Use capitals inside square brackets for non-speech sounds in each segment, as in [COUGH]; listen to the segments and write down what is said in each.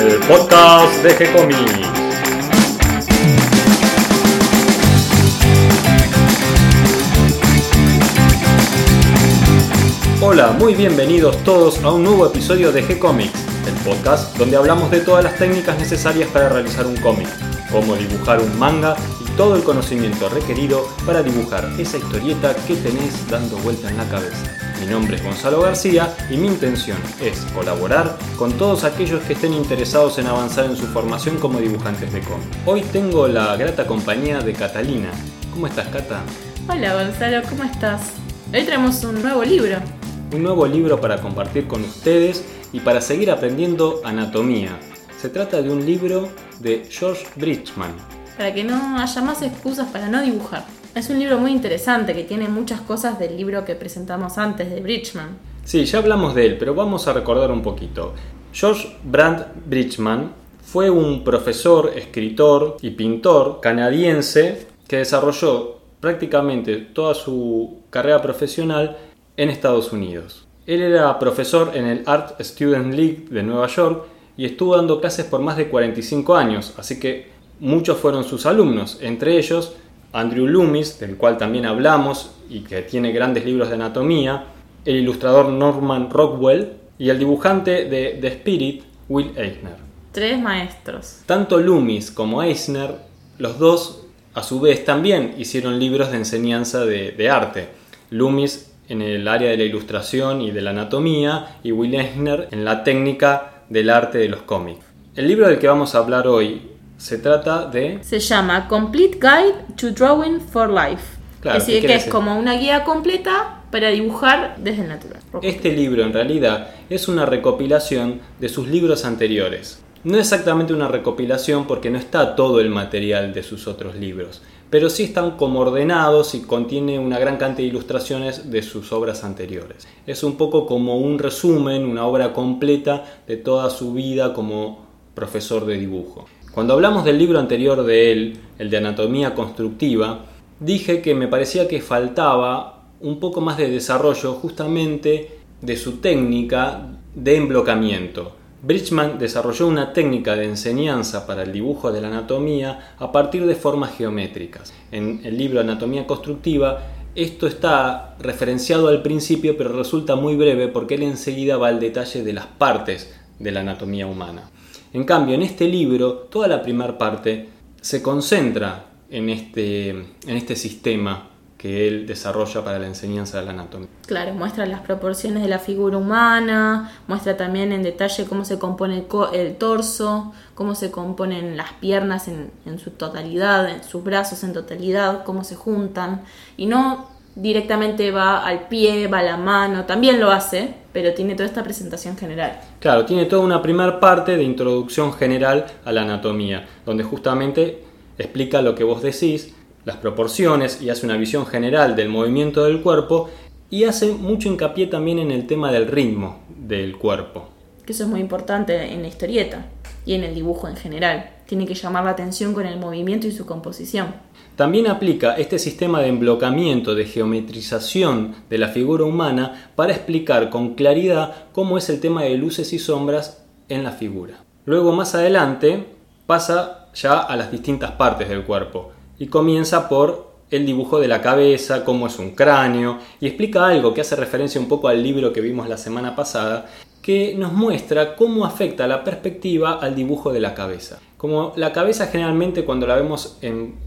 el podcast de G-Comics. Hola, muy bienvenidos todos a un nuevo episodio de G-Comics, el podcast donde hablamos de todas las técnicas necesarias para realizar un cómic, cómo dibujar un manga todo el conocimiento requerido para dibujar esa historieta que tenés dando vuelta en la cabeza. Mi nombre es Gonzalo García y mi intención es colaborar con todos aquellos que estén interesados en avanzar en su formación como dibujantes de cómic. Hoy tengo la grata compañía de Catalina. ¿Cómo estás, Cata? Hola Gonzalo, ¿cómo estás? Hoy traemos un nuevo libro. Un nuevo libro para compartir con ustedes y para seguir aprendiendo anatomía. Se trata de un libro de George Bridgman. Para que no haya más excusas para no dibujar. Es un libro muy interesante que tiene muchas cosas del libro que presentamos antes de Bridgman. Sí, ya hablamos de él, pero vamos a recordar un poquito. George Brandt Bridgman fue un profesor, escritor y pintor canadiense que desarrolló prácticamente toda su carrera profesional en Estados Unidos. Él era profesor en el Art Student League de Nueva York y estuvo dando clases por más de 45 años, así que muchos fueron sus alumnos, entre ellos Andrew Loomis, del cual también hablamos y que tiene grandes libros de anatomía, el ilustrador Norman Rockwell y el dibujante de The Spirit, Will Eisner. Tres maestros. Tanto Loomis como Eisner, los dos a su vez también hicieron libros de enseñanza de, de arte. Loomis en el área de la ilustración y de la anatomía y Will Eisner en la técnica del arte de los cómics. El libro del que vamos a hablar hoy se trata de... Se llama Complete Guide to Drawing for Life. Claro, es ¿qué decir, que es decir? como una guía completa para dibujar desde el natural. Este libro en realidad es una recopilación de sus libros anteriores. No exactamente una recopilación porque no está todo el material de sus otros libros, pero sí están como ordenados y contiene una gran cantidad de ilustraciones de sus obras anteriores. Es un poco como un resumen, una obra completa de toda su vida como profesor de dibujo. Cuando hablamos del libro anterior de él, el de Anatomía Constructiva, dije que me parecía que faltaba un poco más de desarrollo justamente de su técnica de emblocamiento. Bridgman desarrolló una técnica de enseñanza para el dibujo de la anatomía a partir de formas geométricas. En el libro Anatomía Constructiva esto está referenciado al principio pero resulta muy breve porque él enseguida va al detalle de las partes de la anatomía humana. En cambio, en este libro, toda la primera parte se concentra en este, en este sistema que él desarrolla para la enseñanza de la anatomía. Claro, muestra las proporciones de la figura humana, muestra también en detalle cómo se compone el, el torso, cómo se componen las piernas en, en su totalidad, en sus brazos en totalidad, cómo se juntan. Y no directamente va al pie, va a la mano, también lo hace, pero tiene toda esta presentación general. Claro, tiene toda una primera parte de introducción general a la anatomía, donde justamente explica lo que vos decís, las proporciones y hace una visión general del movimiento del cuerpo y hace mucho hincapié también en el tema del ritmo del cuerpo. Que eso es muy importante en la historieta y en el dibujo en general. Tiene que llamar la atención con el movimiento y su composición. También aplica este sistema de emblocamiento, de geometrización de la figura humana para explicar con claridad cómo es el tema de luces y sombras en la figura. Luego más adelante pasa ya a las distintas partes del cuerpo y comienza por el dibujo de la cabeza, cómo es un cráneo y explica algo que hace referencia un poco al libro que vimos la semana pasada que nos muestra cómo afecta la perspectiva al dibujo de la cabeza. Como la cabeza generalmente cuando la vemos en,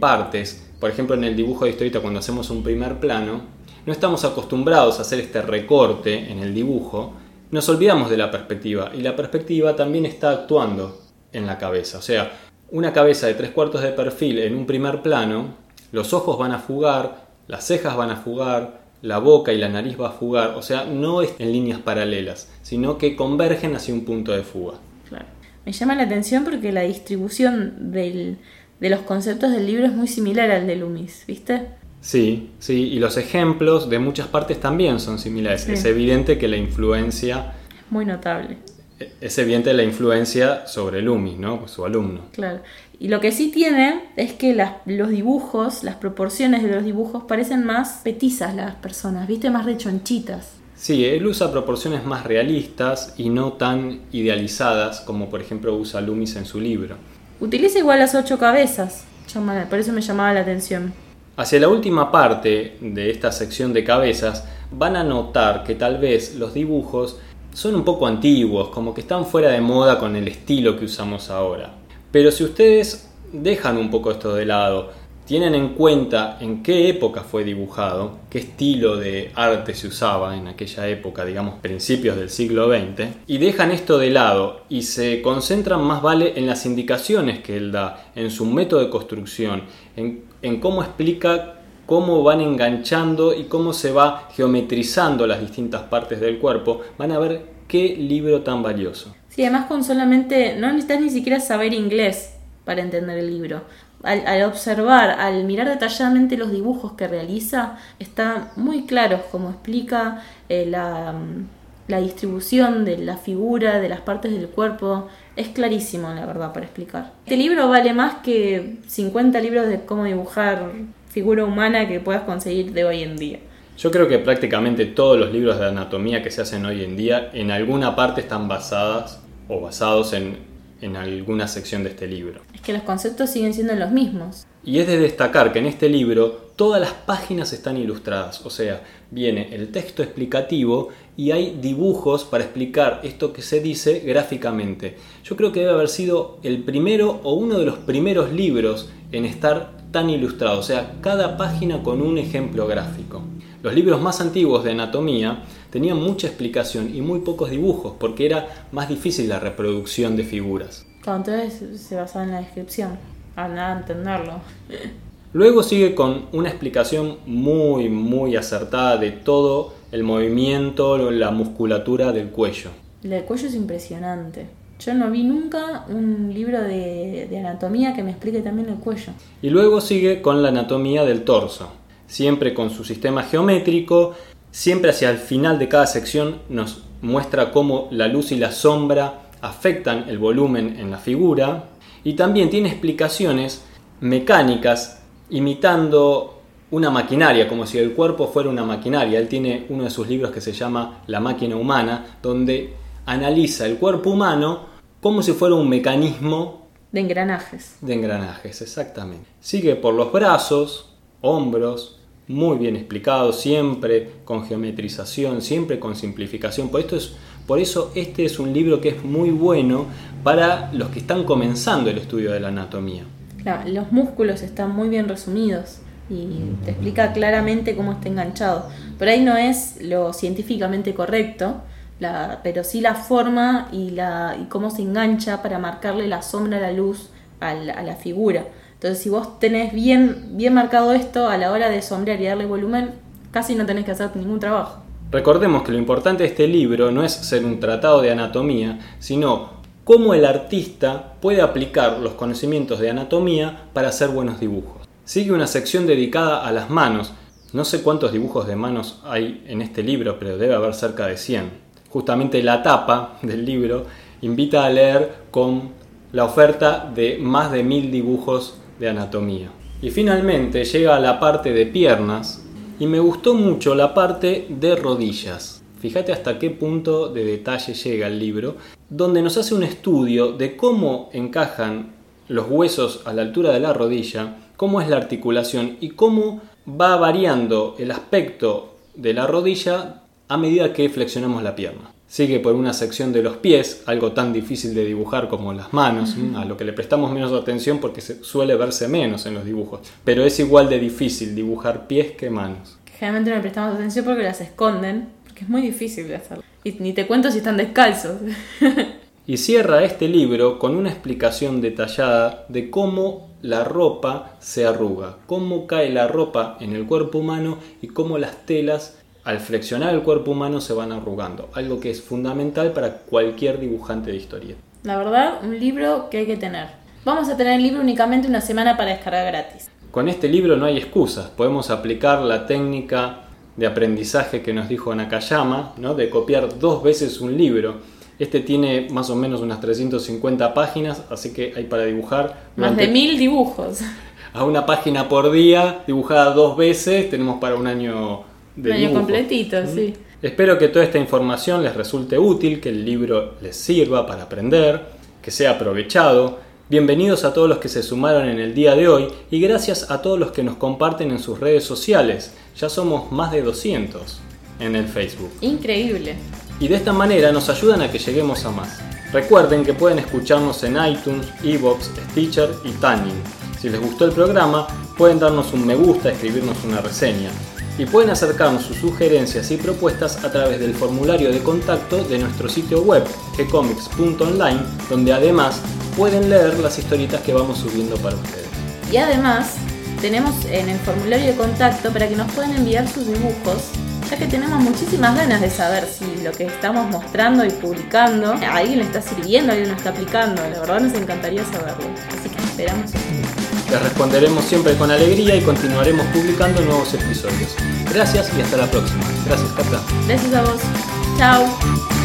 partes, por ejemplo en el dibujo de historieta cuando hacemos un primer plano, no estamos acostumbrados a hacer este recorte en el dibujo, nos olvidamos de la perspectiva y la perspectiva también está actuando en la cabeza. O sea, una cabeza de tres cuartos de perfil en un primer plano, los ojos van a fugar, las cejas van a fugar, la boca y la nariz va a fugar, o sea, no es en líneas paralelas, sino que convergen hacia un punto de fuga. Claro. Me llama la atención porque la distribución del, de los conceptos del libro es muy similar al de Loomis, ¿viste? Sí, sí, y los ejemplos de muchas partes también son similares. Sí. Es evidente que la influencia, Muy notable, es evidente la influencia sobre Loomis, ¿no? Su alumno. claro. Y lo que sí tiene es que las- los dibujos, las proporciones de los dibujos parecen más petizas las personas, ¿viste? Más rechonchitas. Sí, él usa proporciones más realistas y no tan idealizadas como por ejemplo usa Loomis en su libro. Utiliza igual las ocho cabezas, por eso me llamaba la atención. Hacia la última parte de esta sección de cabezas van a notar que tal vez los dibujos son un poco antiguos, como que están fuera de moda con el estilo que usamos ahora. Pero si ustedes dejan un poco esto de lado, tienen en cuenta en qué época fue dibujado, qué estilo de arte se usaba en aquella época, digamos principios del siglo XX, y dejan esto de lado y se concentran más vale en las indicaciones que él da, en su método de construcción, en, en cómo explica cómo van enganchando y cómo se va geometrizando las distintas partes del cuerpo, van a ver qué libro tan valioso. Sí, además con solamente, no necesitas ni siquiera saber inglés para entender el libro al, observar, al mirar detalladamente los dibujos que realiza, está muy claro cómo explica eh, la, la, distribución de la figura, de las partes del cuerpo. Es clarísimo, la verdad, para explicar. Este libro vale más que 50 libros de cómo dibujar figura humana que puedas conseguir de hoy en día. Yo creo que prácticamente todos los libros de anatomía que se hacen hoy en día en alguna parte están basadas o basados en en alguna sección de este libro. Es que los conceptos siguen siendo los mismos. Y es de destacar que en este libro todas las páginas están ilustradas, o sea, viene el texto explicativo y hay dibujos para explicar esto que se dice gráficamente. Yo creo que debe haber sido el primero o uno de los primeros libros en estar tan ilustrado, o sea, cada página con un ejemplo gráfico. Los libros más antiguos de anatomía tenían mucha explicación y muy pocos dibujos, porque era más difícil la reproducción de figuras. entonces se basaba en la descripción, a nada entenderlo. [LAUGHS] Luego sigue con una explicación muy, muy acertada de todo el movimiento, la musculatura del cuello. El cuello es impresionante. Yo no vi nunca un libro de, de, anatomía que me explique también el cuello. Y luego sigue con la anatomía del torso, siempre con su sistema geométrico, Siempre hacia el final de cada sección nos muestra cómo la luz y la sombra afectan el volumen en la figura y también tiene explicaciones mecánicas imitando una maquinaria, como si el cuerpo fuera una maquinaria. Él tiene uno de sus libros que se llama La máquina humana, donde analiza el cuerpo humano como si fuera un mecanismo de engranajes. De engranajes, exactamente. Sigue por los brazos, hombros, muy bien explicado, siempre con geometrización, siempre con simplificación. Por, esto es, por eso este es un libro que es muy bueno para los que están comenzando el estudio de la anatomía. Los músculos están muy bien resumidos y te explica claramente cómo está enganchado. Por ahí no es lo científicamente correcto, la, pero sí la forma y, la, y cómo se engancha para marcarle la sombra a la luz a la figura. Entonces, si vos tenés bien, bien marcado esto a la hora de sombrear y darle volumen, casi no tenés que hacer ningún trabajo. Recordemos que lo importante de este libro no es ser un tratado de anatomía, sino cómo el artista puede aplicar los conocimientos de anatomía para hacer buenos dibujos. Sigue una sección dedicada a las manos. No sé cuántos dibujos de manos hay en este libro, pero debe haber cerca de 100. Justamente la tapa del libro invita a leer con la oferta de más de mil dibujos de anatomía. Y finalmente llega a la parte de piernas y me gustó mucho la parte de rodillas. Fíjate hasta qué punto de detalle llega el libro, donde nos hace un estudio de cómo encajan los huesos a la altura de la rodilla, cómo es la articulación y cómo va variando el aspecto de la rodilla a medida que flexionamos la pierna. Sigue por una sección de los pies, algo tan difícil de dibujar como las manos, a lo que le prestamos menos atención porque se suele verse menos en los dibujos. Pero es igual de difícil dibujar pies que manos. Generalmente no le prestamos atención porque las esconden, porque es muy difícil de hacerlo. Y ni te cuento si están descalzos. y cierra este libro con una explicación detallada de cómo la ropa se arruga, cómo cae la ropa en el cuerpo humano y cómo las telas al flexionar el cuerpo humano se van arrugando, algo que es fundamental para cualquier dibujante de historia. La verdad, un libro que hay que tener. Vamos a tener el libro únicamente una semana para descargar gratis. Con este libro no hay excusas, podemos aplicar la técnica de aprendizaje que nos dijo Nakayama, ¿no? de copiar dos veces un libro. Este tiene más o menos unas 350 páginas, así que hay para dibujar. Más de mil dibujos. [LAUGHS] A una página por día, dibujada dos veces, tenemos para un año de completito, sí. Espero que toda esta información les resulte útil, que el libro les sirva para aprender, que sea aprovechado. Bienvenidos a todos los que se sumaron en el día de hoy y gracias a todos los que nos comparten en sus redes sociales. Ya somos más de 200 en el Facebook. Increíble. Y de esta manera nos ayudan a que lleguemos a más. Recuerden que pueden escucharnos en iTunes, Evox, Stitcher y Tuning. Si les gustó el programa, pueden darnos un me gusta, escribirnos una reseña. Y pueden acercarnos sus sugerencias y propuestas a través del formulario de contacto de nuestro sitio web, gcomics.online, donde además pueden leer las historietas que vamos subiendo para ustedes. Y además, tenemos en el formulario de contacto para que nos puedan enviar sus dibujos ya que tenemos muchísimas ganas de saber si lo que estamos mostrando y publicando a alguien le está sirviendo, a alguien lo está aplicando. La verdad nos encantaría saberlo. Así que esperamos. Les responderemos siempre con alegría y continuaremos publicando nuevos episodios. Gracias y hasta la próxima. Gracias, Cata. Gracias a vos. Chao.